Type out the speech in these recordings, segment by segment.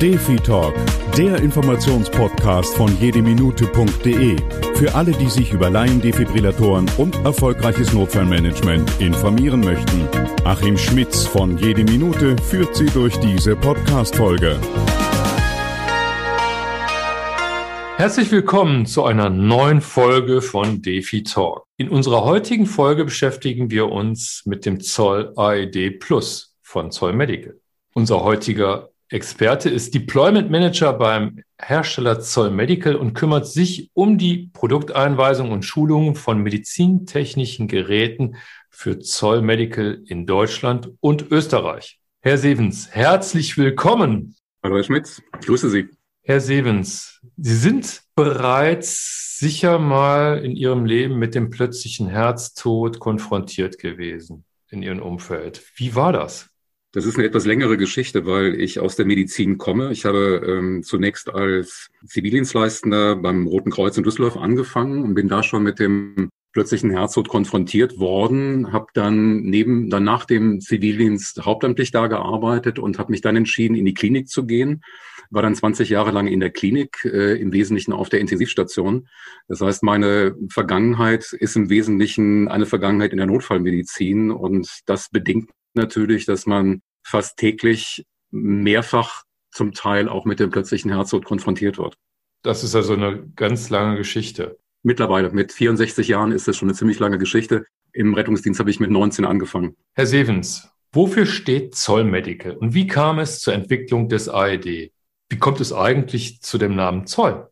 Defi Talk, der Informationspodcast von jedeminute.de. Für alle, die sich über Laiendefibrillatoren und erfolgreiches Notfallmanagement informieren möchten. Achim Schmitz von Jede Minute führt Sie durch diese Podcast-Folge. Herzlich willkommen zu einer neuen Folge von Defi Talk. In unserer heutigen Folge beschäftigen wir uns mit dem Zoll AED Plus von Zoll Medical. Unser heutiger Experte ist Deployment Manager beim Hersteller Zoll Medical und kümmert sich um die Produkteinweisung und Schulung von medizintechnischen Geräten für Zoll Medical in Deutschland und Österreich. Herr Sevens, herzlich willkommen. Hallo Herr Schmitz, ich grüße Sie. Herr Sevens, Sie sind bereits sicher mal in Ihrem Leben mit dem plötzlichen Herztod konfrontiert gewesen in Ihrem Umfeld. Wie war das? Das ist eine etwas längere Geschichte, weil ich aus der Medizin komme. Ich habe ähm, zunächst als Zivildienstleistender beim Roten Kreuz in Düsseldorf angefangen und bin da schon mit dem plötzlichen Herztod konfrontiert worden, habe dann neben dann nach dem Zivildienst hauptamtlich da gearbeitet und habe mich dann entschieden, in die Klinik zu gehen. War dann 20 Jahre lang in der Klinik, äh, im Wesentlichen auf der Intensivstation. Das heißt, meine Vergangenheit ist im Wesentlichen eine Vergangenheit in der Notfallmedizin und das bedingt natürlich, dass man fast täglich mehrfach zum Teil auch mit dem plötzlichen Herztod konfrontiert wird. Das ist also eine ganz lange Geschichte. Mittlerweile, mit 64 Jahren ist das schon eine ziemlich lange Geschichte. Im Rettungsdienst habe ich mit 19 angefangen. Herr Sevens, wofür steht Zoll Medical und wie kam es zur Entwicklung des AED? Wie kommt es eigentlich zu dem Namen Zoll?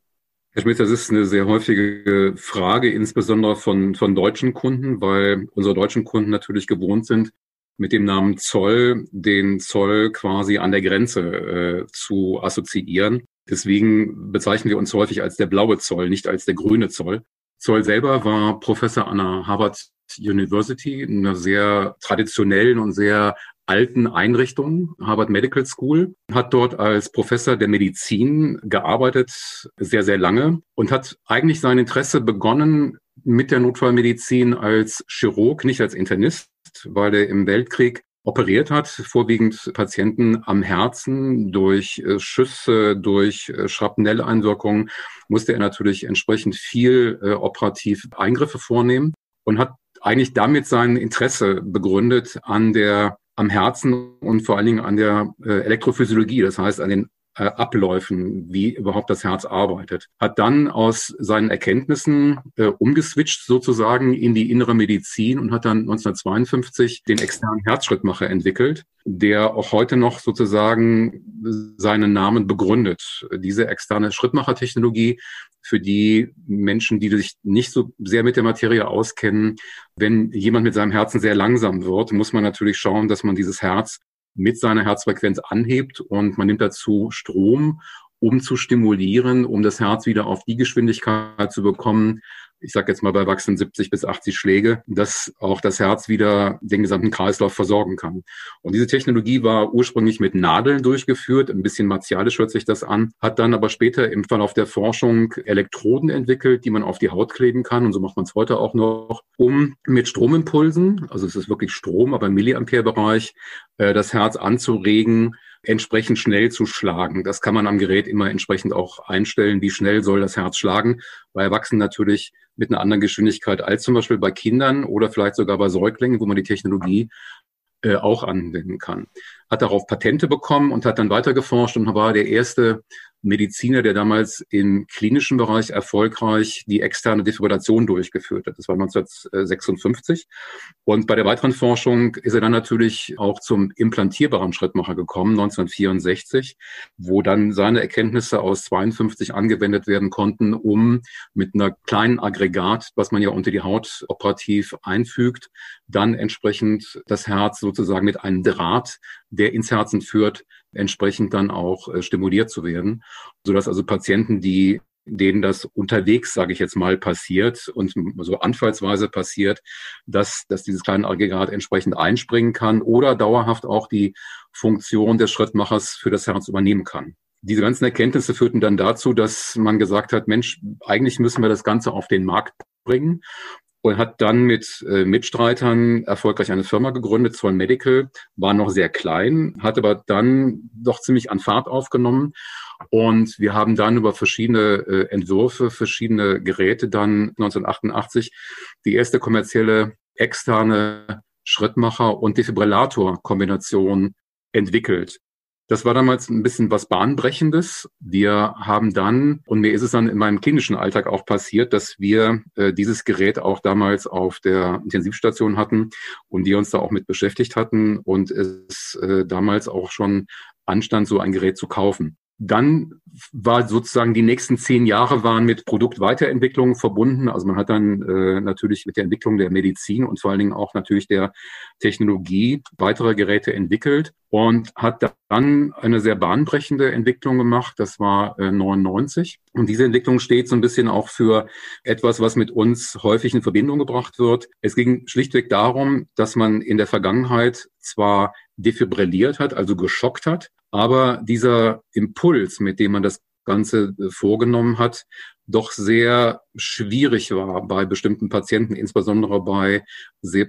Herr Schmidt, das ist eine sehr häufige Frage, insbesondere von, von deutschen Kunden, weil unsere deutschen Kunden natürlich gewohnt sind, mit dem Namen Zoll den Zoll quasi an der Grenze äh, zu assoziieren. Deswegen bezeichnen wir uns häufig als der blaue Zoll, nicht als der grüne Zoll. Zoll selber war Professor an der Harvard University, in einer sehr traditionellen und sehr alten Einrichtung, Harvard Medical School, hat dort als Professor der Medizin gearbeitet, sehr, sehr lange und hat eigentlich sein Interesse begonnen mit der Notfallmedizin als Chirurg, nicht als Internist weil er im Weltkrieg operiert hat, vorwiegend Patienten am Herzen durch äh, Schüsse, durch äh, Schrapnelleinwirkungen, musste er natürlich entsprechend viel äh, operativ Eingriffe vornehmen und hat eigentlich damit sein Interesse begründet an der am Herzen und vor allen Dingen an der Elektrophysiologie, das heißt an den äh, Abläufen, wie überhaupt das Herz arbeitet. Hat dann aus seinen Erkenntnissen äh, umgeswitcht sozusagen in die innere Medizin und hat dann 1952 den externen Herzschrittmacher entwickelt, der auch heute noch sozusagen seinen Namen begründet. Diese externe Schrittmachertechnologie für die Menschen, die sich nicht so sehr mit der Materie auskennen. Wenn jemand mit seinem Herzen sehr langsam wird, muss man natürlich schauen, dass man dieses Herz mit seiner Herzfrequenz anhebt und man nimmt dazu Strom, um zu stimulieren, um das Herz wieder auf die Geschwindigkeit zu bekommen, ich sage jetzt mal bei Wachsen 70 bis 80 Schläge, dass auch das Herz wieder den gesamten Kreislauf versorgen kann. Und diese Technologie war ursprünglich mit Nadeln durchgeführt, ein bisschen martialisch hört sich das an, hat dann aber später im Verlauf der Forschung Elektroden entwickelt, die man auf die Haut kleben kann und so macht man es heute auch noch, um mit Stromimpulsen, also es ist wirklich Strom, aber im Milliampere-Bereich, äh, das Herz anzuregen, entsprechend schnell zu schlagen. Das kann man am Gerät immer entsprechend auch einstellen, wie schnell soll das Herz schlagen. Bei Erwachsenen natürlich mit einer anderen Geschwindigkeit als zum Beispiel bei Kindern oder vielleicht sogar bei Säuglingen, wo man die Technologie äh, auch anwenden kann. Hat darauf Patente bekommen und hat dann weiter geforscht und war der erste Mediziner, der damals im klinischen Bereich erfolgreich die externe Defibrillation durchgeführt hat. Das war 1956. Und bei der weiteren Forschung ist er dann natürlich auch zum implantierbaren Schrittmacher gekommen, 1964, wo dann seine Erkenntnisse aus 52 angewendet werden konnten, um mit einer kleinen Aggregat, was man ja unter die Haut operativ einfügt, dann entsprechend das Herz sozusagen mit einem Draht, der ins Herzen führt, entsprechend dann auch äh, stimuliert zu werden, sodass also Patienten, die denen das unterwegs, sage ich jetzt mal, passiert und so anfallsweise passiert, dass, dass dieses kleine Aggregat entsprechend einspringen kann oder dauerhaft auch die Funktion des Schrittmachers für das Herz übernehmen kann. Diese ganzen Erkenntnisse führten dann dazu, dass man gesagt hat, Mensch, eigentlich müssen wir das Ganze auf den Markt bringen und hat dann mit äh, Mitstreitern erfolgreich eine Firma gegründet, Zoll Medical, war noch sehr klein, hat aber dann doch ziemlich an Fahrt aufgenommen. Und wir haben dann über verschiedene äh, Entwürfe, verschiedene Geräte dann 1988 die erste kommerzielle externe Schrittmacher- und Defibrillator-Kombination entwickelt. Das war damals ein bisschen was Bahnbrechendes. Wir haben dann, und mir ist es dann in meinem klinischen Alltag auch passiert, dass wir äh, dieses Gerät auch damals auf der Intensivstation hatten und die uns da auch mit beschäftigt hatten und es äh, damals auch schon anstand, so ein Gerät zu kaufen. Dann war sozusagen die nächsten zehn Jahre waren mit Produktweiterentwicklung verbunden. Also man hat dann äh, natürlich mit der Entwicklung der Medizin und vor allen Dingen auch natürlich der Technologie weitere Geräte entwickelt und hat dann eine sehr bahnbrechende Entwicklung gemacht. Das war äh, 99. Und diese Entwicklung steht so ein bisschen auch für etwas, was mit uns häufig in Verbindung gebracht wird. Es ging schlichtweg darum, dass man in der Vergangenheit zwar defibrilliert hat, also geschockt hat, aber dieser Impuls, mit dem man das Ganze äh, vorgenommen hat, doch sehr schwierig war bei bestimmten Patienten, insbesondere bei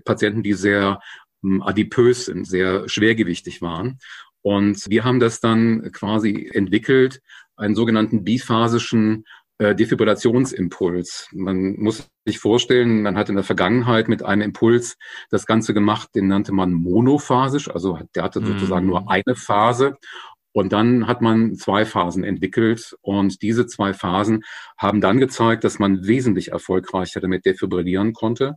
Patienten, die sehr hm, adipös sind, sehr schwergewichtig waren. Und wir haben das dann quasi entwickelt, einen sogenannten biphasischen äh, Defibrillationsimpuls. Man muss sich vorstellen, man hat in der Vergangenheit mit einem Impuls das Ganze gemacht, den nannte man monophasisch, also der hatte sozusagen nur mhm. eine Phase. Und dann hat man zwei Phasen entwickelt und diese zwei Phasen haben dann gezeigt, dass man wesentlich erfolgreicher damit defibrillieren konnte.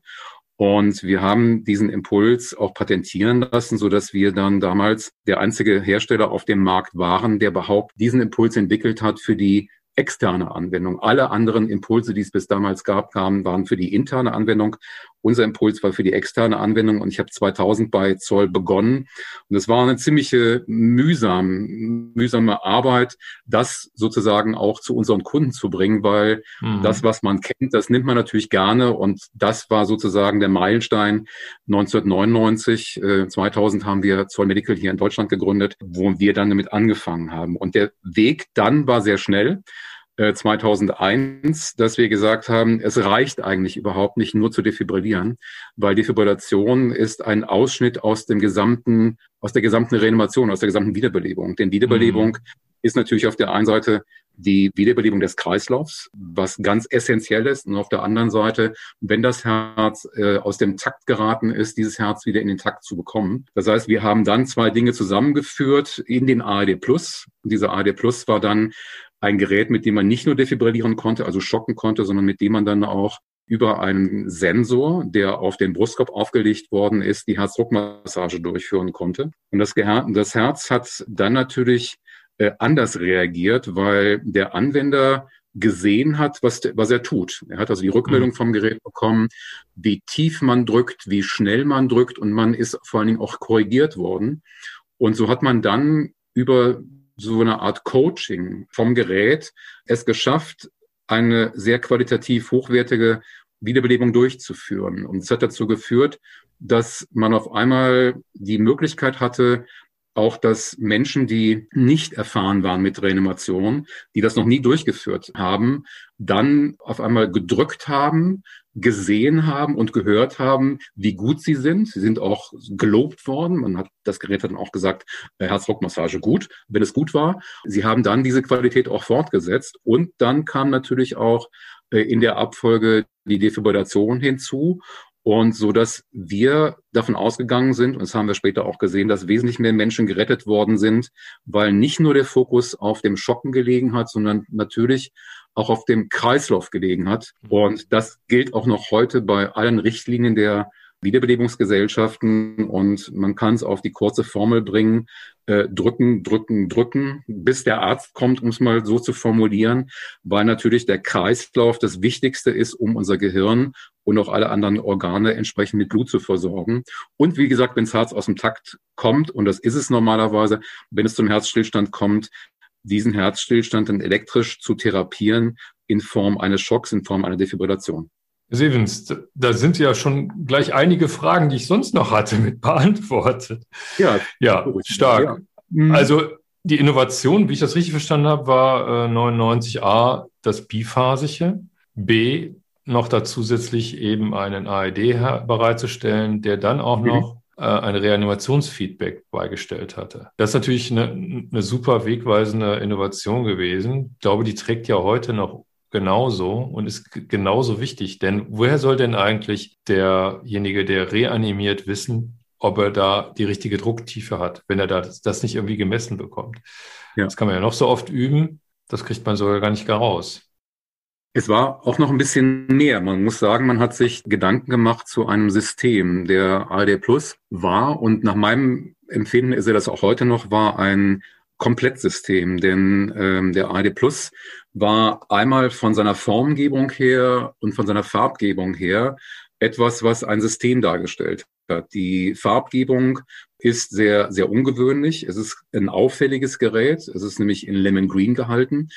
Und wir haben diesen Impuls auch patentieren lassen, so dass wir dann damals der einzige Hersteller auf dem Markt waren, der überhaupt diesen Impuls entwickelt hat für die externe Anwendung. Alle anderen Impulse, die es bis damals gab, kamen, waren für die interne Anwendung. Unser Impuls war für die externe Anwendung und ich habe 2000 bei Zoll begonnen. Und es war eine ziemliche mühsam, mühsame Arbeit, das sozusagen auch zu unseren Kunden zu bringen, weil mhm. das, was man kennt, das nimmt man natürlich gerne. Und das war sozusagen der Meilenstein 1999. Äh, 2000 haben wir Zoll Medical hier in Deutschland gegründet, wo wir dann damit angefangen haben. Und der Weg dann war sehr schnell. 2001, äh, dass wir gesagt haben, es reicht eigentlich überhaupt nicht nur zu defibrillieren, weil Defibrillation ist ein Ausschnitt aus dem gesamten, aus der gesamten Reanimation, aus der gesamten Wiederbelebung. Denn Wiederbelebung mhm. ist natürlich auf der einen Seite die Wiederbelebung des Kreislaufs, was ganz essentiell ist. Und auf der anderen Seite, wenn das Herz äh, aus dem Takt geraten ist, dieses Herz wieder in den Takt zu bekommen. Das heißt, wir haben dann zwei Dinge zusammengeführt in den ARD Plus. Dieser ARD Plus war dann ein Gerät, mit dem man nicht nur defibrillieren konnte, also schocken konnte, sondern mit dem man dann auch über einen Sensor, der auf den Brustkorb aufgelegt worden ist, die Herzdruckmassage durchführen konnte. Und das, das Herz hat dann natürlich äh, anders reagiert, weil der Anwender gesehen hat, was, was er tut. Er hat also die Rückmeldung mhm. vom Gerät bekommen, wie tief man drückt, wie schnell man drückt und man ist vor allen Dingen auch korrigiert worden. Und so hat man dann über so eine Art Coaching vom Gerät es geschafft, eine sehr qualitativ hochwertige Wiederbelebung durchzuführen. Und es hat dazu geführt, dass man auf einmal die Möglichkeit hatte, auch, dass Menschen, die nicht erfahren waren mit Reanimation, die das noch nie durchgeführt haben, dann auf einmal gedrückt haben, gesehen haben und gehört haben, wie gut sie sind. Sie sind auch gelobt worden. Man hat das Gerät hat dann auch gesagt, äh, Herzdruckmassage gut, wenn es gut war. Sie haben dann diese Qualität auch fortgesetzt und dann kam natürlich auch äh, in der Abfolge die Defibrillation hinzu und so dass wir davon ausgegangen sind, und das haben wir später auch gesehen, dass wesentlich mehr Menschen gerettet worden sind, weil nicht nur der Fokus auf dem Schocken gelegen hat, sondern natürlich auch auf dem Kreislauf gelegen hat. Mhm. Und das gilt auch noch heute bei allen Richtlinien der Wiederbelebungsgesellschaften und man kann es auf die kurze Formel bringen, äh, drücken, drücken, drücken, bis der Arzt kommt, um es mal so zu formulieren, weil natürlich der Kreislauf das Wichtigste ist, um unser Gehirn und auch alle anderen Organe entsprechend mit Blut zu versorgen. Und wie gesagt, wenn das Herz aus dem Takt kommt, und das ist es normalerweise, wenn es zum Herzstillstand kommt, diesen Herzstillstand dann elektrisch zu therapieren in Form eines Schocks, in Form einer Defibrillation. Sevens, da sind ja schon gleich einige Fragen, die ich sonst noch hatte, mit beantwortet. Ja, ja stark. Ja. Mhm. Also die Innovation, wie ich das richtig verstanden habe, war äh, 99a das biphasische, B noch da zusätzlich eben einen AED bereitzustellen, der dann auch mhm. noch äh, ein Reanimationsfeedback beigestellt hatte. Das ist natürlich eine, eine super wegweisende Innovation gewesen. Ich glaube, die trägt ja heute noch genauso und ist genauso wichtig. Denn woher soll denn eigentlich derjenige, der reanimiert, wissen, ob er da die richtige Drucktiefe hat, wenn er das, das nicht irgendwie gemessen bekommt? Ja. Das kann man ja noch so oft üben, das kriegt man sogar gar nicht gar raus. Es war auch noch ein bisschen mehr. Man muss sagen, man hat sich Gedanken gemacht zu einem System. Der ARD Plus war und nach meinem Empfinden ist er das auch heute noch, war ein Komplettsystem. Denn ähm, der ARD Plus war einmal von seiner Formgebung her und von seiner Farbgebung her etwas, was ein System dargestellt hat. Die Farbgebung ist sehr, sehr ungewöhnlich. Es ist ein auffälliges Gerät. Es ist nämlich in Lemon Green gehalten.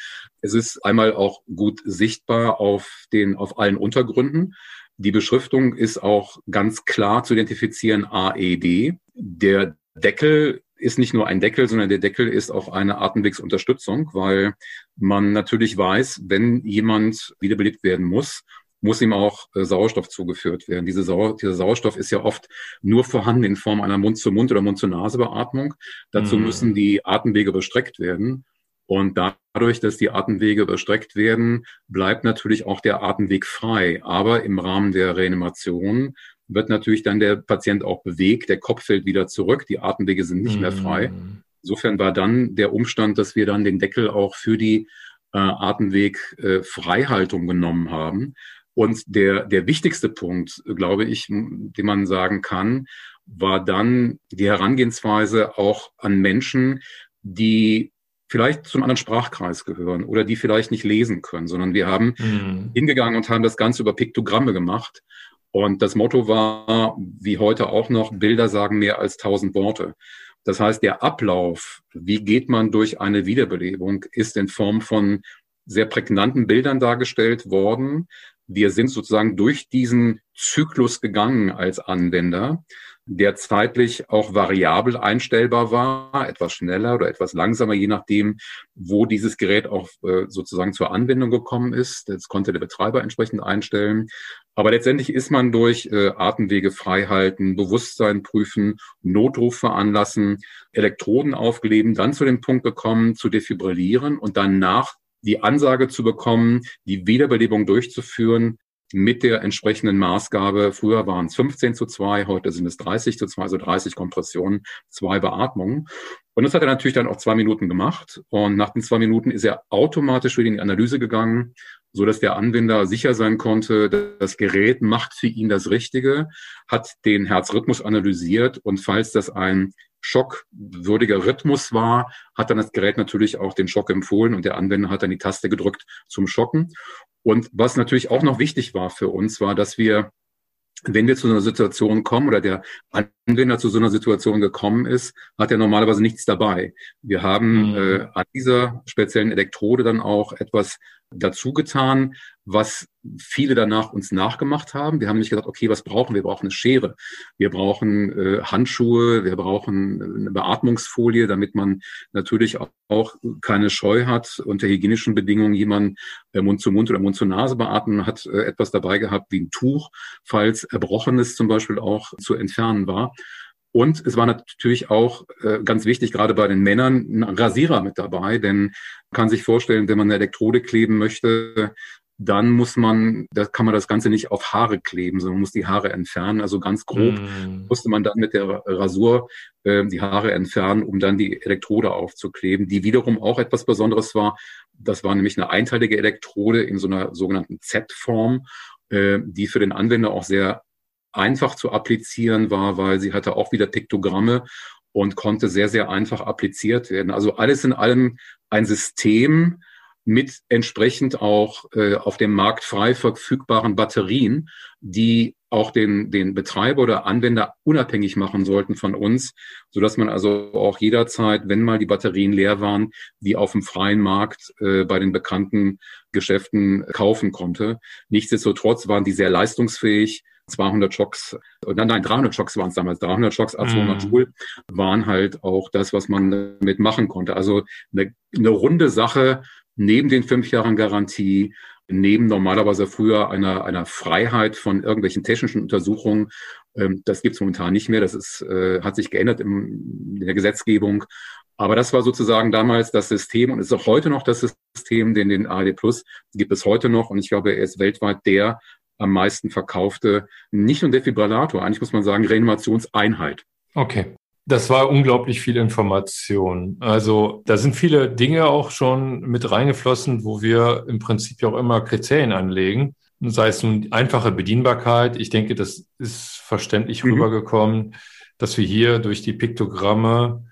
Es ist einmal auch gut sichtbar auf den, auf allen Untergründen. Die Beschriftung ist auch ganz klar zu identifizieren AED. Der Deckel ist nicht nur ein Deckel, sondern der Deckel ist auch eine Atemwegsunterstützung, weil man natürlich weiß, wenn jemand wiederbelebt werden muss, muss ihm auch äh, Sauerstoff zugeführt werden. Diese Sau dieser Sauerstoff ist ja oft nur vorhanden in Form einer Mund-zu-Mund- oder Mund-zu-Nase-Beatmung. Dazu mhm. müssen die Atemwege überstreckt werden. Und dadurch, dass die Atemwege überstreckt werden, bleibt natürlich auch der Atemweg frei. Aber im Rahmen der Reanimation wird natürlich dann der Patient auch bewegt, der Kopf fällt wieder zurück, die Atemwege sind nicht mehr frei. Mhm. Insofern war dann der Umstand, dass wir dann den Deckel auch für die äh, Atemwegfreihaltung äh, genommen haben. Und der, der wichtigste Punkt, glaube ich, den man sagen kann, war dann die Herangehensweise auch an Menschen, die vielleicht zum anderen Sprachkreis gehören oder die vielleicht nicht lesen können, sondern wir haben mhm. hingegangen und haben das Ganze über Piktogramme gemacht. Und das Motto war, wie heute auch noch, Bilder sagen mehr als tausend Worte. Das heißt, der Ablauf, wie geht man durch eine Wiederbelebung, ist in Form von sehr prägnanten Bildern dargestellt worden, wir sind sozusagen durch diesen Zyklus gegangen als Anwender, der zeitlich auch variabel einstellbar war, etwas schneller oder etwas langsamer, je nachdem, wo dieses Gerät auch äh, sozusagen zur Anwendung gekommen ist. Das konnte der Betreiber entsprechend einstellen. Aber letztendlich ist man durch äh, Atemwege freihalten, Bewusstsein prüfen, Notruf veranlassen, Elektroden aufgeleben, dann zu dem Punkt gekommen, zu defibrillieren und danach die Ansage zu bekommen, die Wiederbelebung durchzuführen mit der entsprechenden Maßgabe. Früher waren es 15 zu 2, heute sind es 30 zu 2, also 30 Kompressionen, zwei Beatmungen. Und das hat er natürlich dann auch zwei Minuten gemacht. Und nach den zwei Minuten ist er automatisch wieder in die Analyse gegangen, so dass der Anwender sicher sein konnte, das Gerät macht für ihn das Richtige, hat den Herzrhythmus analysiert und falls das ein schockwürdiger Rhythmus war, hat dann das Gerät natürlich auch den Schock empfohlen und der Anwender hat dann die Taste gedrückt zum Schocken. Und was natürlich auch noch wichtig war für uns, war, dass wir wenn wir zu so einer Situation kommen oder der Anwender zu so einer Situation gekommen ist, hat er normalerweise nichts dabei. Wir haben mhm. äh, an dieser speziellen Elektrode dann auch etwas dazu getan, was viele danach uns nachgemacht haben. Wir haben nämlich gesagt, okay, was brauchen wir? Wir brauchen eine Schere, wir brauchen äh, Handschuhe, wir brauchen eine Beatmungsfolie, damit man natürlich auch, auch keine Scheu hat, unter hygienischen Bedingungen jemanden äh, Mund zu Mund oder Mund zu Nase beatmen, hat äh, etwas dabei gehabt wie ein Tuch, falls Erbrochenes zum Beispiel auch zu entfernen war. Und es war natürlich auch äh, ganz wichtig, gerade bei den Männern, ein Rasierer mit dabei, denn man kann sich vorstellen, wenn man eine Elektrode kleben möchte, dann muss man, da kann man das Ganze nicht auf Haare kleben, sondern muss die Haare entfernen. Also ganz grob mm. musste man dann mit der Rasur äh, die Haare entfernen, um dann die Elektrode aufzukleben, die wiederum auch etwas Besonderes war. Das war nämlich eine einteilige Elektrode in so einer sogenannten Z-Form, äh, die für den Anwender auch sehr einfach zu applizieren war, weil sie hatte auch wieder Piktogramme und konnte sehr, sehr einfach appliziert werden. Also alles in allem ein System mit entsprechend auch äh, auf dem Markt frei verfügbaren Batterien, die auch den, den Betreiber oder Anwender unabhängig machen sollten von uns, so dass man also auch jederzeit, wenn mal die Batterien leer waren, die auf dem freien Markt äh, bei den bekannten Geschäften kaufen konnte. Nichtsdestotrotz waren die sehr leistungsfähig, 200 Schocks, nein, nein, 300 Schocks waren es damals, 300 Schocks a 200 mm. Joule waren halt auch das, was man damit machen konnte. Also eine, eine runde Sache, neben den fünf Jahren Garantie, neben normalerweise früher einer, einer Freiheit von irgendwelchen technischen Untersuchungen, ähm, das gibt es momentan nicht mehr. Das ist, äh, hat sich geändert im, in der Gesetzgebung. Aber das war sozusagen damals das System und ist auch heute noch das System, den den ARD Plus gibt es heute noch. Und ich glaube, er ist weltweit der am meisten verkaufte, nicht nur Defibrillator, eigentlich muss man sagen, Reanimationseinheit. Okay. Das war unglaublich viel Information. Also da sind viele Dinge auch schon mit reingeflossen, wo wir im Prinzip auch immer Kriterien anlegen. Sei es nun einfache Bedienbarkeit. Ich denke, das ist verständlich mhm. rübergekommen, dass wir hier durch die Piktogramme,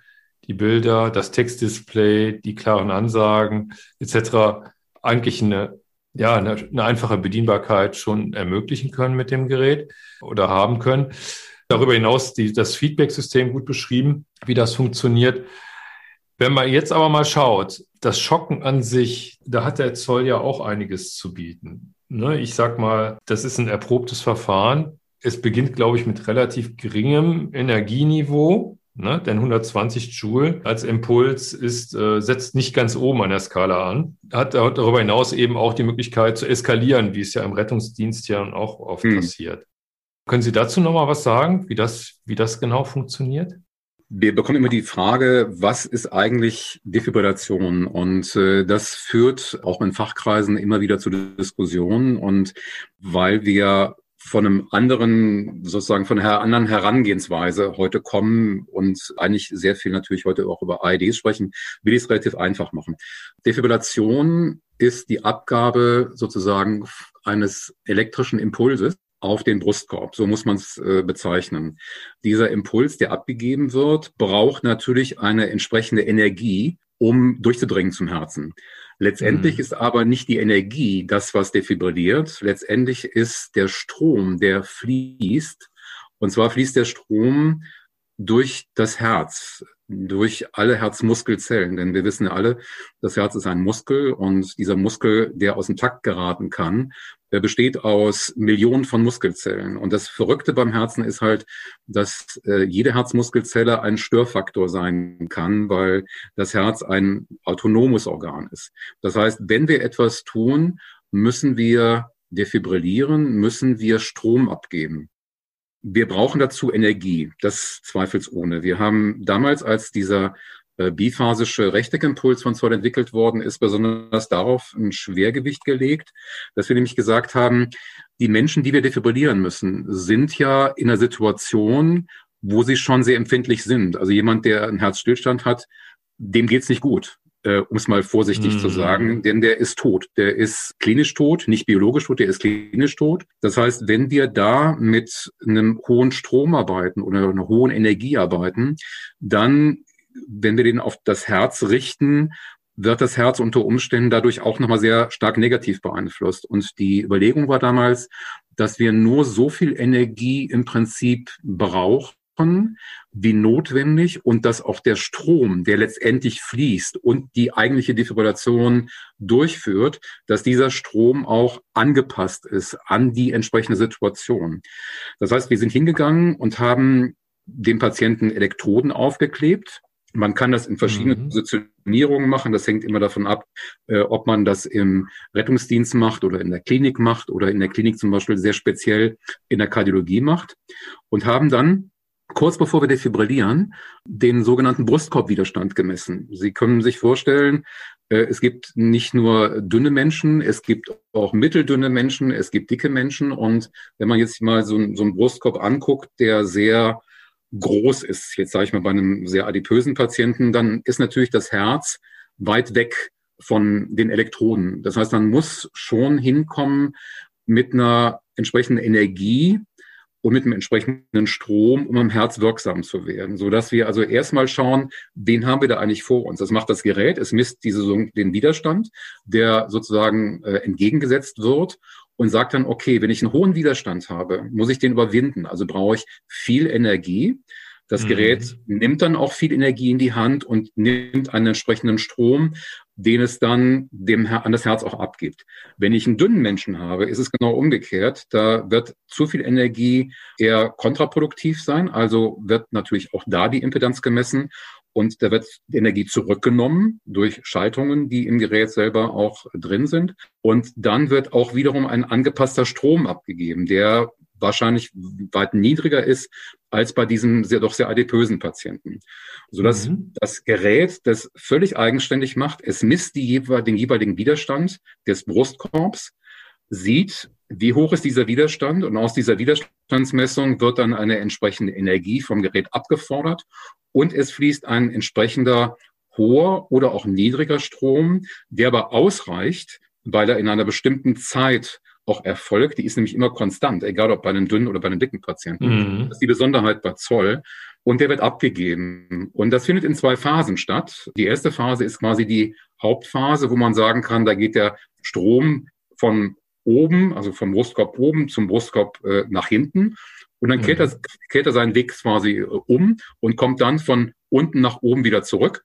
die Bilder, das Textdisplay, die klaren Ansagen etc. eigentlich eine, ja, eine, eine einfache Bedienbarkeit schon ermöglichen können mit dem Gerät oder haben können. Darüber hinaus die, das Feedback-System gut beschrieben, wie das funktioniert. Wenn man jetzt aber mal schaut, das Schocken an sich, da hat der Zoll ja auch einiges zu bieten. Ne? Ich sag mal, das ist ein erprobtes Verfahren. Es beginnt, glaube ich, mit relativ geringem Energieniveau. Ne? Denn 120 Joule als Impuls ist, äh, setzt nicht ganz oben an der Skala an. Hat darüber hinaus eben auch die Möglichkeit zu eskalieren, wie es ja im Rettungsdienst ja auch oft hm. passiert. Können Sie dazu noch mal was sagen, wie das, wie das genau funktioniert? Wir bekommen immer die Frage, was ist eigentlich Defibrillation? Und äh, das führt auch in Fachkreisen immer wieder zu Diskussionen. Und weil wir von einem anderen, sozusagen von einer anderen Herangehensweise heute kommen und eigentlich sehr viel natürlich heute auch über AEDs sprechen, will ich es relativ einfach machen. Defibrillation ist die Abgabe sozusagen eines elektrischen Impulses auf den Brustkorb. So muss man es äh, bezeichnen. Dieser Impuls, der abgegeben wird, braucht natürlich eine entsprechende Energie, um durchzudringen zum Herzen. Letztendlich mhm. ist aber nicht die Energie das, was defibrilliert. Letztendlich ist der Strom, der fließt. Und zwar fließt der Strom durch das Herz, durch alle Herzmuskelzellen. Denn wir wissen ja alle, das Herz ist ein Muskel und dieser Muskel, der aus dem Takt geraten kann, der besteht aus Millionen von Muskelzellen. Und das Verrückte beim Herzen ist halt, dass äh, jede Herzmuskelzelle ein Störfaktor sein kann, weil das Herz ein autonomes Organ ist. Das heißt, wenn wir etwas tun, müssen wir defibrillieren, müssen wir Strom abgeben. Wir brauchen dazu Energie, das zweifelsohne. Wir haben damals, als dieser äh, biphasische Rechtecke-Impuls von Zoll entwickelt worden ist, besonders darauf ein Schwergewicht gelegt, dass wir nämlich gesagt haben, die Menschen, die wir defibrillieren müssen, sind ja in einer Situation, wo sie schon sehr empfindlich sind. Also jemand, der einen Herzstillstand hat, dem geht's nicht gut äh, um es mal vorsichtig mm. zu mhm. sagen, denn der ist tot. Der ist klinisch tot, nicht biologisch tot, der ist klinisch tot. Das heißt, wenn wir da mit einem hohen Strom arbeiten oder einer hohen Energie arbeiten, dann, wenn wir den auf das Herz richten, wird das Herz unter Umständen dadurch auch nochmal sehr stark negativ beeinflusst. Und die Überlegung war damals, dass wir nur so viel Energie im Prinzip brauchen, wie notwendig und dass auch der Strom, der letztendlich fließt und die eigentliche Defibrillation durchführt, dass dieser Strom auch angepasst ist an die entsprechende Situation. Das heißt, wir sind hingegangen und haben dem Patienten Elektroden aufgeklebt. Man kann das in verschiedenen mhm. Positionierungen machen. Das hängt immer davon ab, äh, ob man das im Rettungsdienst macht oder in der Klinik macht oder in der Klinik zum Beispiel sehr speziell in der Kardiologie macht und haben dann kurz bevor wir defibrillieren, den sogenannten Brustkorbwiderstand gemessen. Sie können sich vorstellen, äh, es gibt nicht nur dünne Menschen, es gibt auch mitteldünne Menschen, es gibt dicke Menschen. Und wenn man jetzt mal so, so einen Brustkorb anguckt, der sehr groß ist, jetzt sage ich mal bei einem sehr adipösen Patienten, dann ist natürlich das Herz weit weg von den Elektroden. Das heißt, man muss schon hinkommen mit einer entsprechenden Energie, und mit dem entsprechenden Strom, um am Herz wirksam zu werden. So dass wir also erstmal schauen, wen haben wir da eigentlich vor uns? Das macht das Gerät, es misst diese, den Widerstand, der sozusagen äh, entgegengesetzt wird und sagt dann, okay, wenn ich einen hohen Widerstand habe, muss ich den überwinden. Also brauche ich viel Energie. Das mhm. Gerät nimmt dann auch viel Energie in die Hand und nimmt einen entsprechenden Strom, den es dann dem an das Herz auch abgibt. Wenn ich einen dünnen Menschen habe, ist es genau umgekehrt. Da wird zu viel Energie eher kontraproduktiv sein. Also wird natürlich auch da die Impedanz gemessen. und da wird die Energie zurückgenommen durch Schaltungen, die im Gerät selber auch drin sind. Und dann wird auch wiederum ein angepasster Strom abgegeben, der wahrscheinlich weit niedriger ist als bei diesem sehr, doch sehr adipösen Patienten. Sodass mhm. das Gerät das völlig eigenständig macht. Es misst die, den jeweiligen Widerstand des Brustkorbs, sieht, wie hoch ist dieser Widerstand und aus dieser Widerstandsmessung wird dann eine entsprechende Energie vom Gerät abgefordert und es fließt ein entsprechender hoher oder auch niedriger Strom, der aber ausreicht, weil er in einer bestimmten Zeit auch erfolgt. Die ist nämlich immer konstant, egal ob bei einem dünnen oder bei einem dicken Patienten. Mhm. Das ist die Besonderheit bei Zoll. Und der wird abgegeben. Und das findet in zwei Phasen statt. Die erste Phase ist quasi die Hauptphase, wo man sagen kann, da geht der Strom von oben, also vom Brustkorb oben zum Brustkorb äh, nach hinten. Und dann kehrt, er, mhm. kehrt er seinen Weg quasi äh, um und kommt dann von unten nach oben wieder zurück.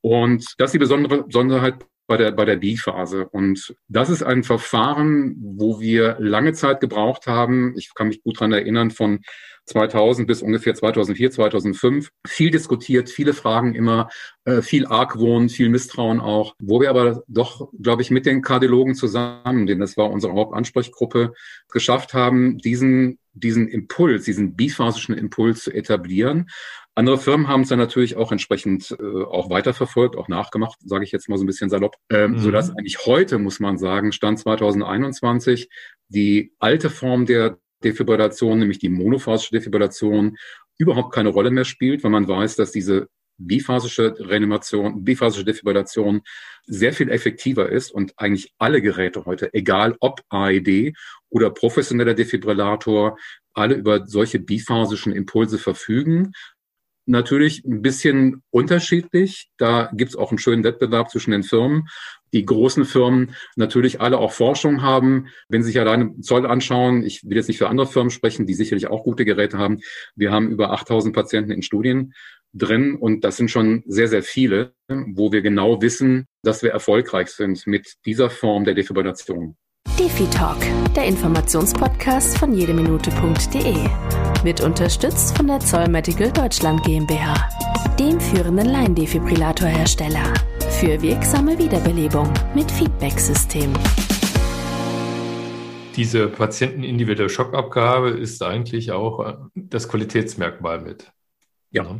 Und das ist die besondere Besonderheit bei der, bei der B-Phase. Und das ist ein Verfahren, wo wir lange Zeit gebraucht haben. Ich kann mich gut dran erinnern, von 2000 bis ungefähr 2004, 2005. Viel diskutiert, viele Fragen immer, äh, viel Argwohn, viel Misstrauen auch, wo wir aber doch, glaube ich, mit den Kardiologen zusammen, denn das war unsere Hauptansprechgruppe, geschafft haben, diesen, diesen Impuls, diesen biphasischen Impuls zu etablieren. Andere Firmen haben es dann natürlich auch entsprechend äh, auch weiterverfolgt, auch nachgemacht, sage ich jetzt mal so ein bisschen salopp, ähm, mhm. sodass eigentlich heute, muss man sagen, Stand 2021, die alte Form der Defibrillation, nämlich die monophasische Defibrillation, überhaupt keine Rolle mehr spielt, weil man weiß, dass diese biphasische Reanimation, biphasische Defibrillation sehr viel effektiver ist und eigentlich alle Geräte heute, egal ob AED oder professioneller Defibrillator, alle über solche biphasischen Impulse verfügen natürlich ein bisschen unterschiedlich. Da gibt's auch einen schönen Wettbewerb zwischen den Firmen. Die großen Firmen natürlich alle auch Forschung haben. Wenn Sie sich alleine Zoll anschauen, ich will jetzt nicht für andere Firmen sprechen, die sicherlich auch gute Geräte haben. Wir haben über 8000 Patienten in Studien drin und das sind schon sehr, sehr viele, wo wir genau wissen, dass wir erfolgreich sind mit dieser Form der Defibrillation. Defi Talk, der Informationspodcast von jedeminute.de. Wird unterstützt von der Zoll Medical Deutschland GmbH, dem führenden Laiendefibrillatorhersteller. Für wirksame Wiederbelebung mit Feedback-System. Diese patientenindividuelle Schockabgabe ist eigentlich auch äh, das Qualitätsmerkmal mit. Ja.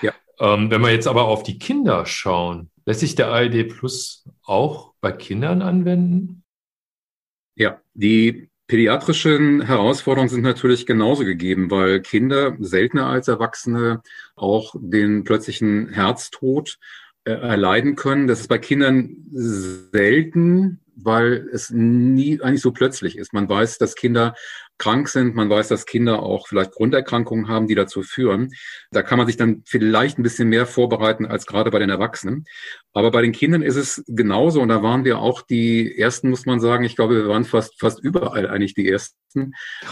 ja. Ähm, wenn wir jetzt aber auf die Kinder schauen, lässt sich der AED Plus auch bei Kindern anwenden? Ja, die pädiatrischen Herausforderungen sind natürlich genauso gegeben, weil Kinder seltener als Erwachsene auch den plötzlichen Herztod äh, erleiden können. Das ist bei Kindern selten, weil es nie eigentlich so plötzlich ist. Man weiß, dass Kinder krank sind, man weiß, dass Kinder auch vielleicht Grunderkrankungen haben, die dazu führen. Da kann man sich dann vielleicht ein bisschen mehr vorbereiten als gerade bei den Erwachsenen. Aber bei den Kindern ist es genauso und da waren wir auch die ersten, muss man sagen. Ich glaube, wir waren fast, fast überall eigentlich die ersten,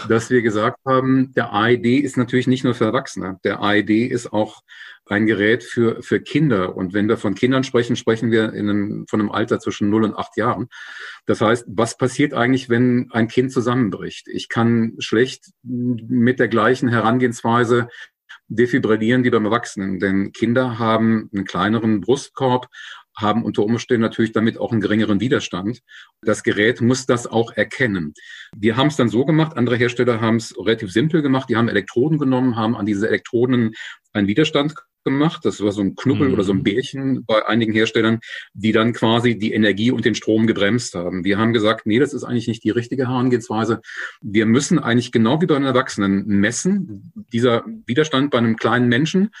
dass wir gesagt haben, der AED ist natürlich nicht nur für Erwachsene. Der AED ist auch ein Gerät für, für Kinder. Und wenn wir von Kindern sprechen, sprechen wir in einem, von einem Alter zwischen 0 und 8 Jahren. Das heißt, was passiert eigentlich, wenn ein Kind zusammenbricht? Ich kann schlecht mit der gleichen Herangehensweise defibrillieren wie beim Erwachsenen, denn Kinder haben einen kleineren Brustkorb, haben unter Umständen natürlich damit auch einen geringeren Widerstand. Das Gerät muss das auch erkennen. Wir haben es dann so gemacht, andere Hersteller haben es relativ simpel gemacht, die haben Elektroden genommen, haben an diese Elektroden einen Widerstand gemacht. Das war so ein Knubbel mhm. oder so ein Bärchen bei einigen Herstellern, die dann quasi die Energie und den Strom gebremst haben. Wir haben gesagt, nee, das ist eigentlich nicht die richtige Herangehensweise. Wir müssen eigentlich genau wie bei einem Erwachsenen messen, dieser Widerstand bei einem kleinen Menschen.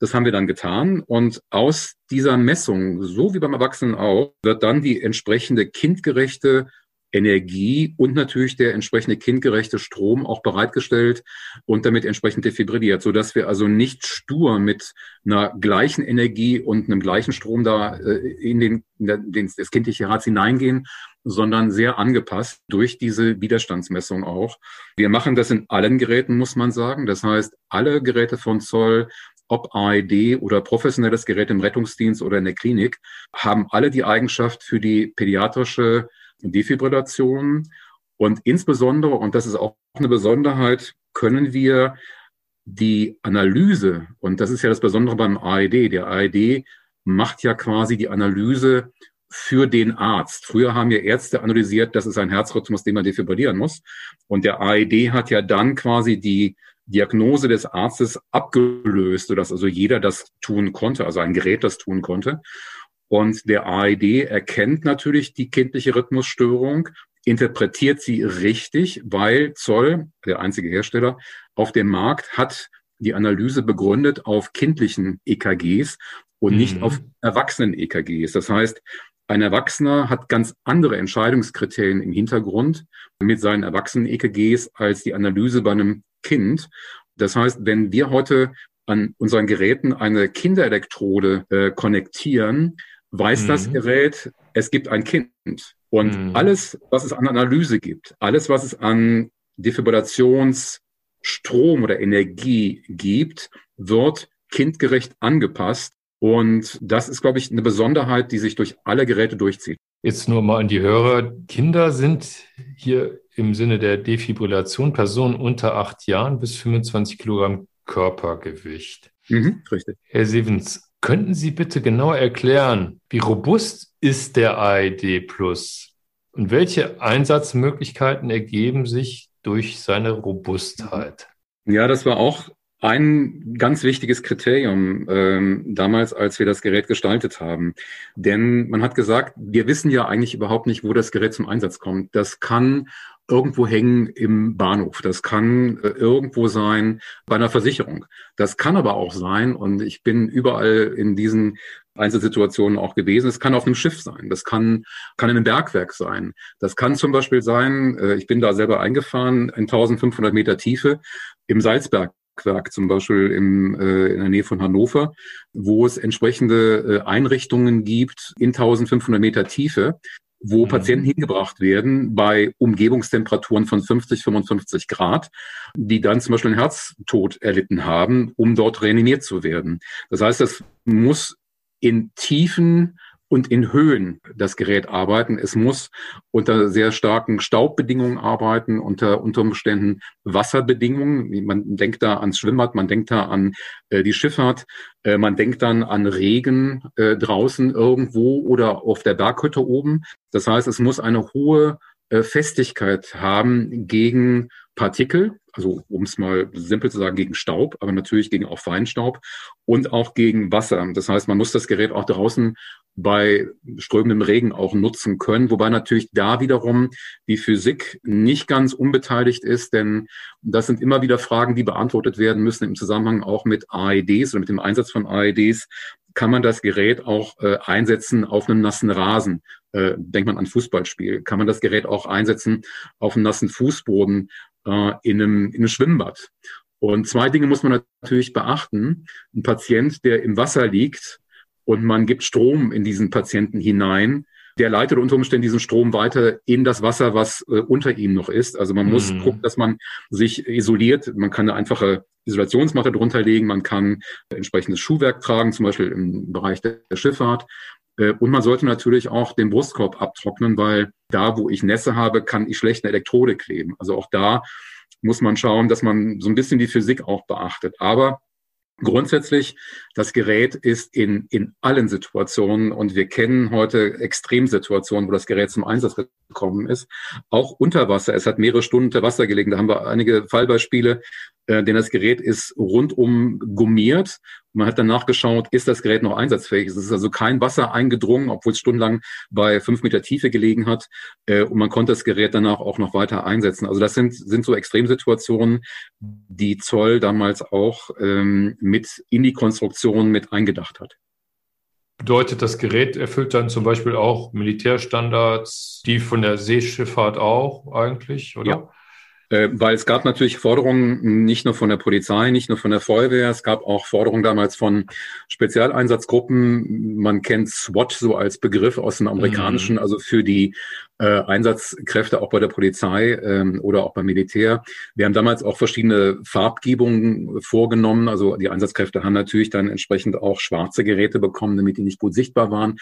Das haben wir dann getan. Und aus dieser Messung, so wie beim Erwachsenen auch, wird dann die entsprechende kindgerechte Energie und natürlich der entsprechende kindgerechte Strom auch bereitgestellt und damit entsprechend defibrilliert, so dass wir also nicht stur mit einer gleichen Energie und einem gleichen Strom da äh, in den, in das kindliche Herz hineingehen, sondern sehr angepasst durch diese Widerstandsmessung auch. Wir machen das in allen Geräten, muss man sagen. Das heißt, alle Geräte von Zoll ob AED oder professionelles Gerät im Rettungsdienst oder in der Klinik, haben alle die Eigenschaft für die pädiatrische Defibrillation. Und insbesondere, und das ist auch eine Besonderheit, können wir die Analyse, und das ist ja das Besondere beim AED, der AED macht ja quasi die Analyse für den Arzt. Früher haben ja Ärzte analysiert, das ist ein Herzrhythmus, den man defibrillieren muss. Und der AED hat ja dann quasi die Diagnose des Arztes abgelöst, sodass also jeder das tun konnte, also ein Gerät das tun konnte. Und der AED erkennt natürlich die kindliche Rhythmusstörung, interpretiert sie richtig, weil Zoll, der einzige Hersteller auf dem Markt, hat die Analyse begründet auf kindlichen EKGs und mhm. nicht auf erwachsenen EKGs. Das heißt, ein Erwachsener hat ganz andere Entscheidungskriterien im Hintergrund mit seinen erwachsenen EKGs als die Analyse bei einem Kind. Das heißt, wenn wir heute an unseren Geräten eine Kinderelektrode äh, konnektieren, weiß mhm. das Gerät, es gibt ein Kind. Und mhm. alles, was es an Analyse gibt, alles, was es an Defibrillationsstrom oder Energie gibt, wird kindgerecht angepasst und das ist, glaube ich, eine Besonderheit, die sich durch alle Geräte durchzieht. Jetzt nur mal an die Hörer. Kinder sind hier im Sinne der Defibrillation Personen unter acht Jahren bis 25 Kilogramm Körpergewicht. Mhm, richtig. Herr Sevens, könnten Sie bitte genau erklären, wie robust ist der AED Plus und welche Einsatzmöglichkeiten ergeben sich durch seine Robustheit? Ja, das war auch ein ganz wichtiges Kriterium ähm, damals, als wir das Gerät gestaltet haben. Denn man hat gesagt, wir wissen ja eigentlich überhaupt nicht, wo das Gerät zum Einsatz kommt. Das kann irgendwo hängen im Bahnhof. Das kann äh, irgendwo sein bei einer Versicherung. Das kann aber auch sein, und ich bin überall in diesen Einzelsituationen auch gewesen. Es kann auf einem Schiff sein. Das kann, kann in einem Bergwerk sein. Das kann zum Beispiel sein, äh, ich bin da selber eingefahren, in 1500 Meter Tiefe im Salzberg Bergwerk zum Beispiel im, äh, in der Nähe von Hannover, wo es entsprechende äh, Einrichtungen gibt in 1500 Meter Tiefe, wo mhm. Patienten hingebracht werden bei Umgebungstemperaturen von 50, 55 Grad, die dann zum Beispiel einen Herztod erlitten haben, um dort reanimiert zu werden. Das heißt, das muss in tiefen und in Höhen das Gerät arbeiten. Es muss unter sehr starken Staubbedingungen arbeiten, unter, unter Umständen Wasserbedingungen. Man denkt da ans Schwimmbad, man denkt da an äh, die Schifffahrt, äh, man denkt dann an Regen äh, draußen irgendwo oder auf der Berghütte oben. Das heißt, es muss eine hohe äh, Festigkeit haben gegen Partikel, also um es mal simpel zu sagen, gegen Staub, aber natürlich gegen auch Feinstaub und auch gegen Wasser. Das heißt, man muss das Gerät auch draußen bei strömendem Regen auch nutzen können, wobei natürlich da wiederum die Physik nicht ganz unbeteiligt ist, denn das sind immer wieder Fragen, die beantwortet werden müssen im Zusammenhang auch mit AEDs oder mit dem Einsatz von AEDs. Kann man das Gerät auch äh, einsetzen auf einem nassen Rasen? Äh, denkt man an Fußballspiel. Kann man das Gerät auch einsetzen auf einem nassen Fußboden äh, in, einem, in einem Schwimmbad? Und zwei Dinge muss man natürlich beachten. Ein Patient, der im Wasser liegt, und man gibt Strom in diesen Patienten hinein, der leitet unter Umständen diesen Strom weiter in das Wasser, was äh, unter ihm noch ist. Also man muss mhm. gucken, dass man sich isoliert. Man kann eine einfache Isolationsmatte drunter legen, man kann entsprechendes Schuhwerk tragen, zum Beispiel im Bereich der, der Schifffahrt. Äh, und man sollte natürlich auch den Brustkorb abtrocknen, weil da, wo ich Nässe habe, kann ich schlecht eine Elektrode kleben. Also auch da muss man schauen, dass man so ein bisschen die Physik auch beachtet. Aber Grundsätzlich, das Gerät ist in, in allen Situationen und wir kennen heute Extremsituationen, wo das Gerät zum Einsatz gekommen ist. Auch unter Wasser. Es hat mehrere Stunden unter Wasser gelegen. Da haben wir einige Fallbeispiele, äh, denn das Gerät ist rundum gummiert. Man hat dann nachgeschaut, ist das Gerät noch einsatzfähig? Es ist also kein Wasser eingedrungen, obwohl es stundenlang bei fünf Meter Tiefe gelegen hat. Äh, und man konnte das Gerät danach auch noch weiter einsetzen. Also das sind, sind so Extremsituationen, die Zoll damals auch ähm, mit in die Konstruktion mit eingedacht hat. Bedeutet, das Gerät erfüllt dann zum Beispiel auch Militärstandards, die von der Seeschifffahrt auch eigentlich, oder? Ja. Äh, weil es gab natürlich Forderungen nicht nur von der Polizei, nicht nur von der Feuerwehr, es gab auch Forderungen damals von Spezialeinsatzgruppen. Man kennt SWAT so als Begriff aus dem amerikanischen, mhm. also für die äh, Einsatzkräfte auch bei der Polizei ähm, oder auch beim Militär. Wir haben damals auch verschiedene Farbgebungen vorgenommen. Also die Einsatzkräfte haben natürlich dann entsprechend auch schwarze Geräte bekommen, damit die nicht gut sichtbar waren.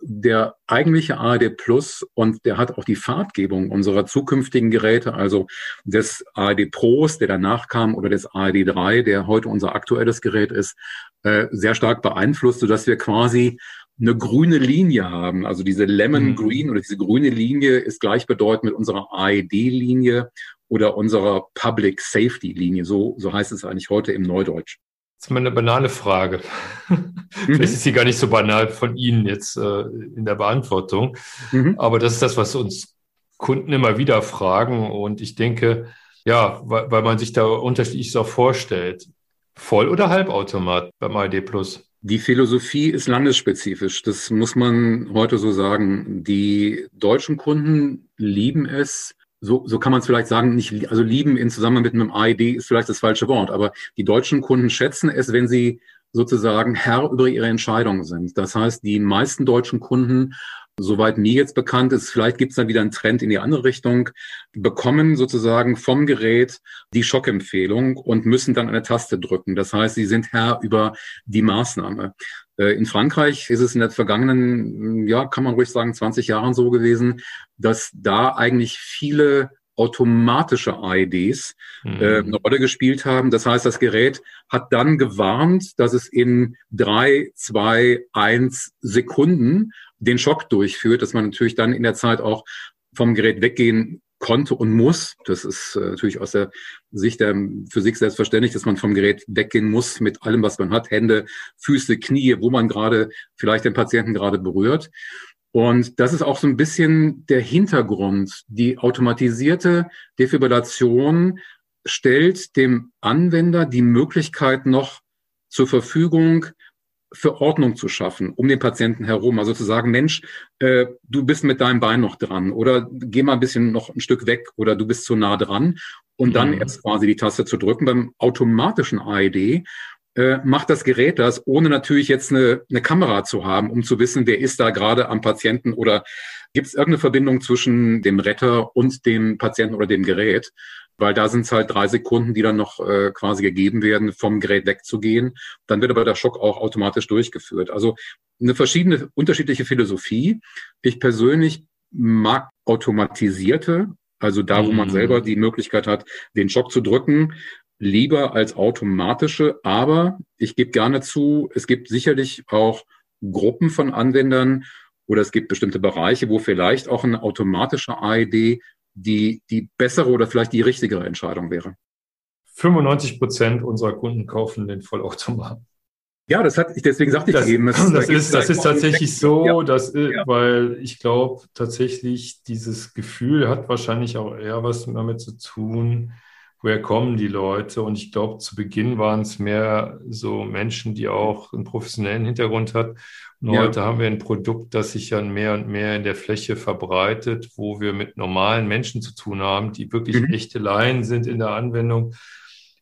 Der eigentliche ARD Plus und der hat auch die Farbgebung unserer zukünftigen Geräte, also des ARD Pros, der danach kam, oder des ARD 3, der heute unser aktuelles Gerät ist, äh, sehr stark beeinflusst, sodass wir quasi eine grüne Linie haben. Also diese Lemon mhm. Green oder diese grüne Linie ist gleichbedeutend mit unserer AED-Linie oder unserer Public Safety Linie. So, so heißt es eigentlich heute im Neudeutsch. Das ist mal eine banale Frage. Mhm. Vielleicht ist sie gar nicht so banal von Ihnen jetzt äh, in der Beantwortung. Mhm. Aber das ist das, was uns Kunden immer wieder fragen. Und ich denke, ja, weil, weil man sich da unterschiedlich so vorstellt. Voll- oder Halbautomat beim AED Plus? Die Philosophie ist landesspezifisch. Das muss man heute so sagen. Die deutschen Kunden lieben es, so, so kann man es vielleicht sagen, nicht, also lieben in Zusammenhang mit einem AID ist vielleicht das falsche Wort, aber die deutschen Kunden schätzen es, wenn sie sozusagen Herr über ihre Entscheidungen sind. Das heißt, die meisten deutschen Kunden soweit mir jetzt bekannt ist, vielleicht gibt es dann wieder einen Trend in die andere Richtung, bekommen sozusagen vom Gerät die Schockempfehlung und müssen dann eine Taste drücken. Das heißt, sie sind Herr über die Maßnahme. Äh, in Frankreich ist es in den vergangenen, ja, kann man ruhig sagen, 20 Jahren so gewesen, dass da eigentlich viele automatische AEDs mhm. äh, eine Rolle gespielt haben. Das heißt, das Gerät hat dann gewarnt, dass es in drei, zwei, eins Sekunden den Schock durchführt, dass man natürlich dann in der Zeit auch vom Gerät weggehen konnte und muss. Das ist äh, natürlich aus der Sicht der Physik selbstverständlich, dass man vom Gerät weggehen muss mit allem, was man hat, Hände, Füße, Knie, wo man gerade vielleicht den Patienten gerade berührt. Und das ist auch so ein bisschen der Hintergrund. Die automatisierte Defibrillation stellt dem Anwender die Möglichkeit noch zur Verfügung, für Ordnung zu schaffen um den Patienten herum. Also zu sagen, Mensch, äh, du bist mit deinem Bein noch dran oder geh mal ein bisschen noch ein Stück weg oder du bist zu nah dran und dann mhm. erst quasi die Taste zu drücken. Beim automatischen AED äh, macht das Gerät das, ohne natürlich jetzt eine, eine Kamera zu haben, um zu wissen, wer ist da gerade am Patienten oder gibt es irgendeine Verbindung zwischen dem Retter und dem Patienten oder dem Gerät weil da sind es halt drei Sekunden, die dann noch äh, quasi gegeben werden, vom Gerät wegzugehen. Dann wird aber der Schock auch automatisch durchgeführt. Also eine verschiedene, unterschiedliche Philosophie. Ich persönlich mag automatisierte, also da, wo man mhm. selber die Möglichkeit hat, den Schock zu drücken, lieber als automatische. Aber ich gebe gerne zu, es gibt sicherlich auch Gruppen von Anwendern oder es gibt bestimmte Bereiche, wo vielleicht auch ein automatischer AED die, die bessere oder vielleicht die richtigere Entscheidung wäre. 95 Prozent unserer Kunden kaufen den Vollautomat. Ja, das hat, deswegen sagte ich das, eben. Das, das ist, das ist tatsächlich so, ja. dass, ja. weil ich glaube tatsächlich, dieses Gefühl hat wahrscheinlich auch eher was damit zu tun, woher kommen die Leute? Und ich glaube, zu Beginn waren es mehr so Menschen, die auch einen professionellen Hintergrund hat. Und ja. heute haben wir ein Produkt, das sich dann mehr und mehr in der Fläche verbreitet, wo wir mit normalen Menschen zu tun haben, die wirklich mhm. echte Laien sind in der Anwendung,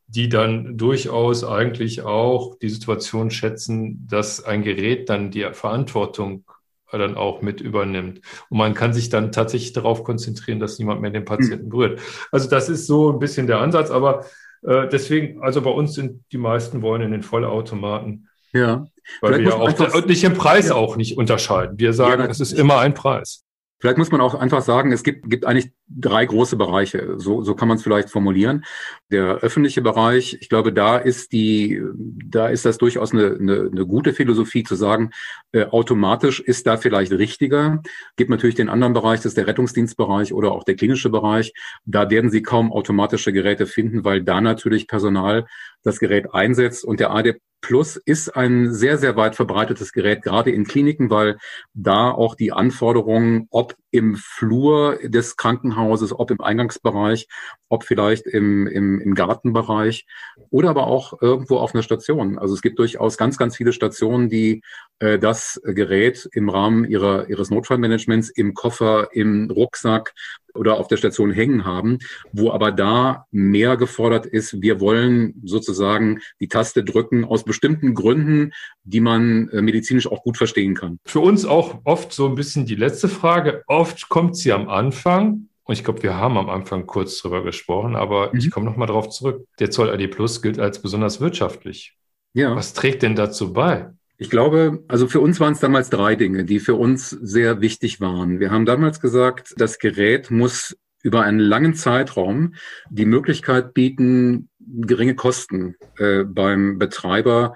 die dann durchaus eigentlich auch die Situation schätzen, dass ein Gerät dann die Verantwortung dann auch mit übernimmt. Und man kann sich dann tatsächlich darauf konzentrieren, dass niemand mehr den Patienten berührt. Also das ist so ein bisschen der Ansatz, aber äh, deswegen, also bei uns sind die meisten wollen in den Vollautomaten. Ja. Weil Vielleicht wir ja auch einfach, nicht im Preis ja. auch nicht unterscheiden. Wir sagen, ja, es ist immer ein Preis. Vielleicht muss man auch einfach sagen, es gibt, gibt eigentlich drei große Bereiche. So, so kann man es vielleicht formulieren. Der öffentliche Bereich, ich glaube, da ist die, da ist das durchaus eine, eine, eine gute Philosophie zu sagen, äh, automatisch ist da vielleicht richtiger. Gibt natürlich den anderen Bereich, das ist der Rettungsdienstbereich oder auch der klinische Bereich. Da werden Sie kaum automatische Geräte finden, weil da natürlich Personal das Gerät einsetzt und der AD Plus ist ein sehr, sehr weit verbreitetes Gerät, gerade in Kliniken, weil da auch die Anforderungen, ob help im Flur des Krankenhauses, ob im Eingangsbereich, ob vielleicht im, im, im Gartenbereich oder aber auch irgendwo auf einer Station. Also es gibt durchaus ganz, ganz viele Stationen, die äh, das Gerät im Rahmen ihrer, ihres Notfallmanagements im Koffer, im Rucksack oder auf der Station hängen haben, wo aber da mehr gefordert ist, wir wollen sozusagen die Taste drücken aus bestimmten Gründen, die man äh, medizinisch auch gut verstehen kann. Für uns auch oft so ein bisschen die letzte Frage. Oft kommt sie am Anfang, und ich glaube, wir haben am Anfang kurz drüber gesprochen, aber mhm. ich komme nochmal darauf zurück. Der Zoll ID Plus gilt als besonders wirtschaftlich. Ja. Was trägt denn dazu bei? Ich glaube, also für uns waren es damals drei Dinge, die für uns sehr wichtig waren. Wir haben damals gesagt, das Gerät muss über einen langen Zeitraum die Möglichkeit bieten, geringe Kosten äh, beim Betreiber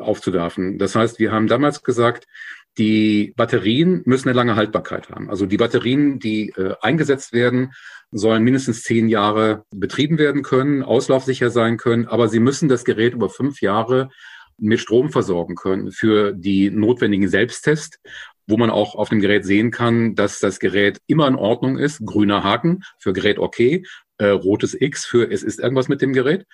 aufzuwerfen. Das heißt, wir haben damals gesagt, die Batterien müssen eine lange Haltbarkeit haben. Also die Batterien, die äh, eingesetzt werden, sollen mindestens zehn Jahre betrieben werden können, auslaufsicher sein können, aber sie müssen das Gerät über fünf Jahre mit Strom versorgen können für die notwendigen Selbsttests, wo man auch auf dem Gerät sehen kann, dass das Gerät immer in Ordnung ist. Grüner Haken für Gerät okay, äh, rotes X für es ist irgendwas mit dem Gerät.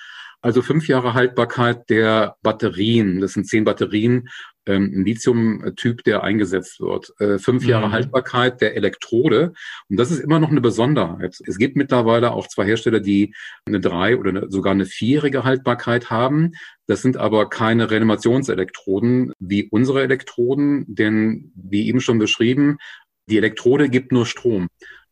Also fünf Jahre Haltbarkeit der Batterien. Das sind zehn Batterien, ähm, ein Lithium-Typ, der eingesetzt wird. Äh, fünf Jahre mhm. Haltbarkeit der Elektrode. Und das ist immer noch eine Besonderheit. Es gibt mittlerweile auch zwei Hersteller, die eine drei oder eine, sogar eine vierjährige Haltbarkeit haben. Das sind aber keine Reanimationselektroden wie unsere Elektroden, denn wie eben schon beschrieben, die Elektrode gibt nur Strom.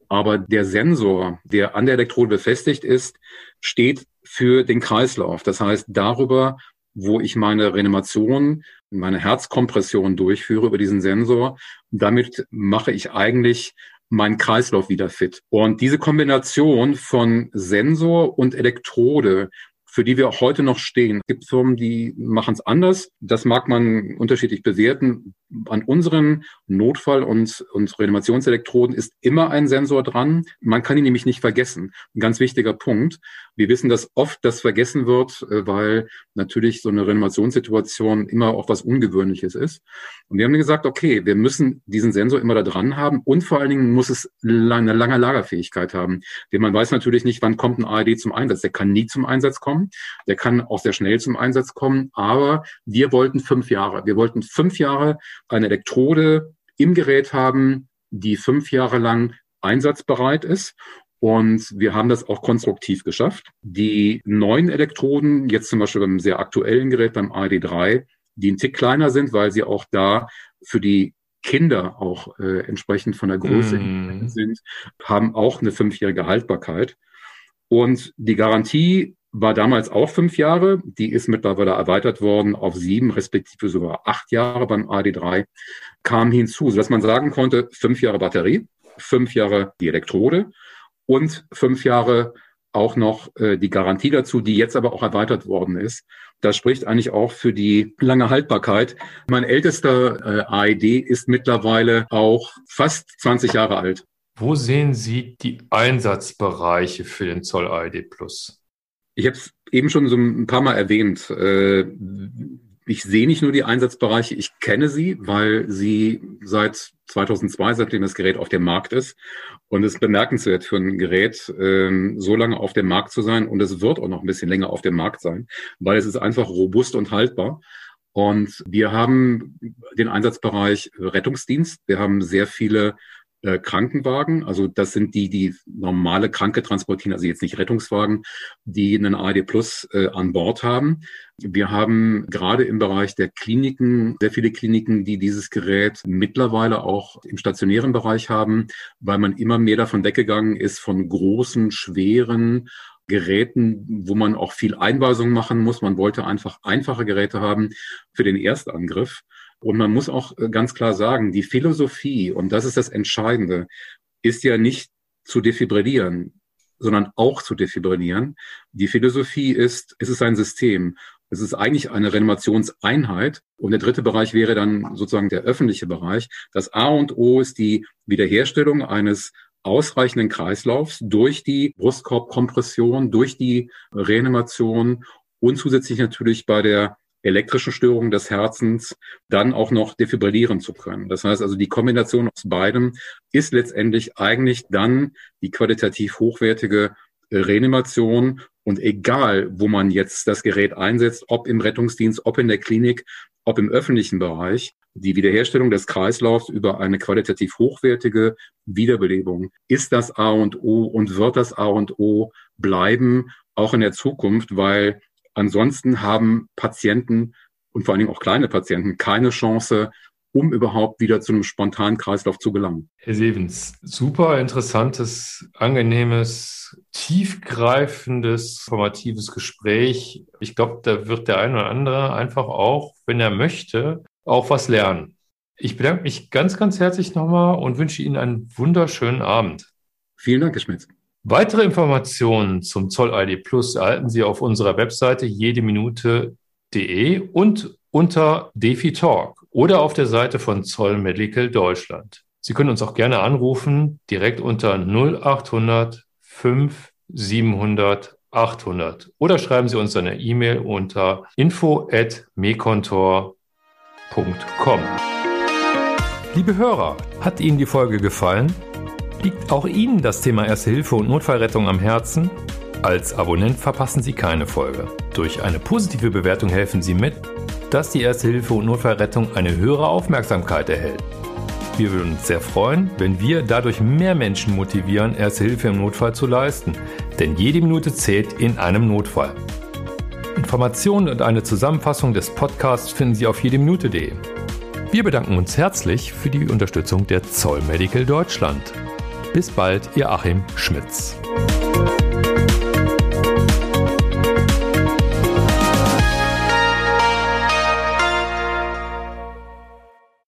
Aber der Sensor, der an der Elektrode befestigt ist, steht für den Kreislauf. Das heißt, darüber, wo ich meine Reanimation, meine Herzkompression durchführe über diesen Sensor, damit mache ich eigentlich meinen Kreislauf wieder fit. Und diese Kombination von Sensor und Elektrode für die wir auch heute noch stehen. Es gibt Firmen, die machen es anders. Das mag man unterschiedlich bewerten. An unseren Notfall- und, und Reanimationselektroden ist immer ein Sensor dran. Man kann ihn nämlich nicht vergessen. Ein ganz wichtiger Punkt. Wir wissen, dass oft das vergessen wird, äh, weil natürlich so eine Reanimationssituation immer auch was Ungewöhnliches ist. Und wir haben gesagt, okay, wir müssen diesen Sensor immer da dran haben und vor allen Dingen muss es eine lange Lagerfähigkeit haben. Denn man weiß natürlich nicht, wann kommt ein ARD zum Einsatz. Der kann nie zum Einsatz kommen. Der kann auch sehr schnell zum Einsatz kommen. Aber wir wollten fünf Jahre. Wir wollten fünf Jahre eine Elektrode im Gerät haben, die fünf Jahre lang einsatzbereit ist. Und wir haben das auch konstruktiv geschafft. Die neuen Elektroden, jetzt zum Beispiel beim sehr aktuellen Gerät, beim AD3, die ein Tick kleiner sind, weil sie auch da für die Kinder auch äh, entsprechend von der Größe mm. sind, haben auch eine fünfjährige Haltbarkeit. Und die Garantie war damals auch fünf Jahre. Die ist mittlerweile erweitert worden auf sieben, respektive sogar acht Jahre beim AD3. Kam hinzu, sodass man sagen konnte, fünf Jahre Batterie, fünf Jahre die Elektrode und fünf Jahre auch noch äh, die Garantie dazu, die jetzt aber auch erweitert worden ist. Das spricht eigentlich auch für die lange Haltbarkeit. Mein ältester äh, AED ist mittlerweile auch fast 20 Jahre alt. Wo sehen Sie die Einsatzbereiche für den Zoll AED Plus? Ich habe es eben schon so ein paar Mal erwähnt. Äh, ich sehe nicht nur die Einsatzbereiche, ich kenne sie, weil sie seit 2002, seitdem das Gerät auf dem Markt ist. Und es ist bemerkenswert für ein Gerät, ähm, so lange auf dem Markt zu sein. Und es wird auch noch ein bisschen länger auf dem Markt sein, weil es ist einfach robust und haltbar. Und wir haben den Einsatzbereich Rettungsdienst. Wir haben sehr viele äh, Krankenwagen. Also das sind die, die normale Kranke transportieren, also jetzt nicht Rettungswagen, die einen ARD Plus äh, an Bord haben. Wir haben gerade im Bereich der Kliniken sehr viele Kliniken, die dieses Gerät mittlerweile auch im stationären Bereich haben, weil man immer mehr davon weggegangen ist von großen, schweren Geräten, wo man auch viel Einweisung machen muss. Man wollte einfach einfache Geräte haben für den Erstangriff. Und man muss auch äh, ganz klar sagen, die Philosophie, und das ist das Entscheidende, ist ja nicht zu defibrillieren, sondern auch zu defibrillieren. Die Philosophie ist, es ist ein System. Es ist eigentlich eine Reanimationseinheit. Und der dritte Bereich wäre dann sozusagen der öffentliche Bereich. Das A und O ist die Wiederherstellung eines ausreichenden Kreislaufs durch die Brustkorbkompression, durch die Reanimation und zusätzlich natürlich bei der elektrischen Störungen des Herzens dann auch noch defibrillieren zu können. Das heißt also, die Kombination aus beidem ist letztendlich eigentlich dann die qualitativ hochwertige äh, Reanimation. Und egal, wo man jetzt das Gerät einsetzt, ob im Rettungsdienst, ob in der Klinik, ob im öffentlichen Bereich, die Wiederherstellung des Kreislaufs über eine qualitativ hochwertige Wiederbelebung ist das A und O und wird das A und O bleiben, auch in der Zukunft, weil Ansonsten haben Patienten und vor allen Dingen auch kleine Patienten keine Chance, um überhaupt wieder zu einem spontanen Kreislauf zu gelangen. Herr Sevens, super interessantes, angenehmes, tiefgreifendes, formatives Gespräch. Ich glaube, da wird der eine oder andere einfach auch, wenn er möchte, auch was lernen. Ich bedanke mich ganz, ganz herzlich nochmal und wünsche Ihnen einen wunderschönen Abend. Vielen Dank, Herr Schmitz. Weitere Informationen zum Zoll-ID Plus erhalten Sie auf unserer Webseite jedeminute.de und unter Defi Talk oder auf der Seite von Zoll Medical Deutschland. Sie können uns auch gerne anrufen, direkt unter 0800 5 700 800 oder schreiben Sie uns eine E-Mail unter info at mekontor.com. Liebe Hörer, hat Ihnen die Folge gefallen? Liegt auch Ihnen das Thema Erste Hilfe und Notfallrettung am Herzen? Als Abonnent verpassen Sie keine Folge. Durch eine positive Bewertung helfen Sie mit, dass die Erste Hilfe und Notfallrettung eine höhere Aufmerksamkeit erhält. Wir würden uns sehr freuen, wenn wir dadurch mehr Menschen motivieren, Erste Hilfe im Notfall zu leisten. Denn jede Minute zählt in einem Notfall. Informationen und eine Zusammenfassung des Podcasts finden Sie auf jedeminute.de. Wir bedanken uns herzlich für die Unterstützung der Zoll Medical Deutschland. Bis bald, ihr Achim Schmitz.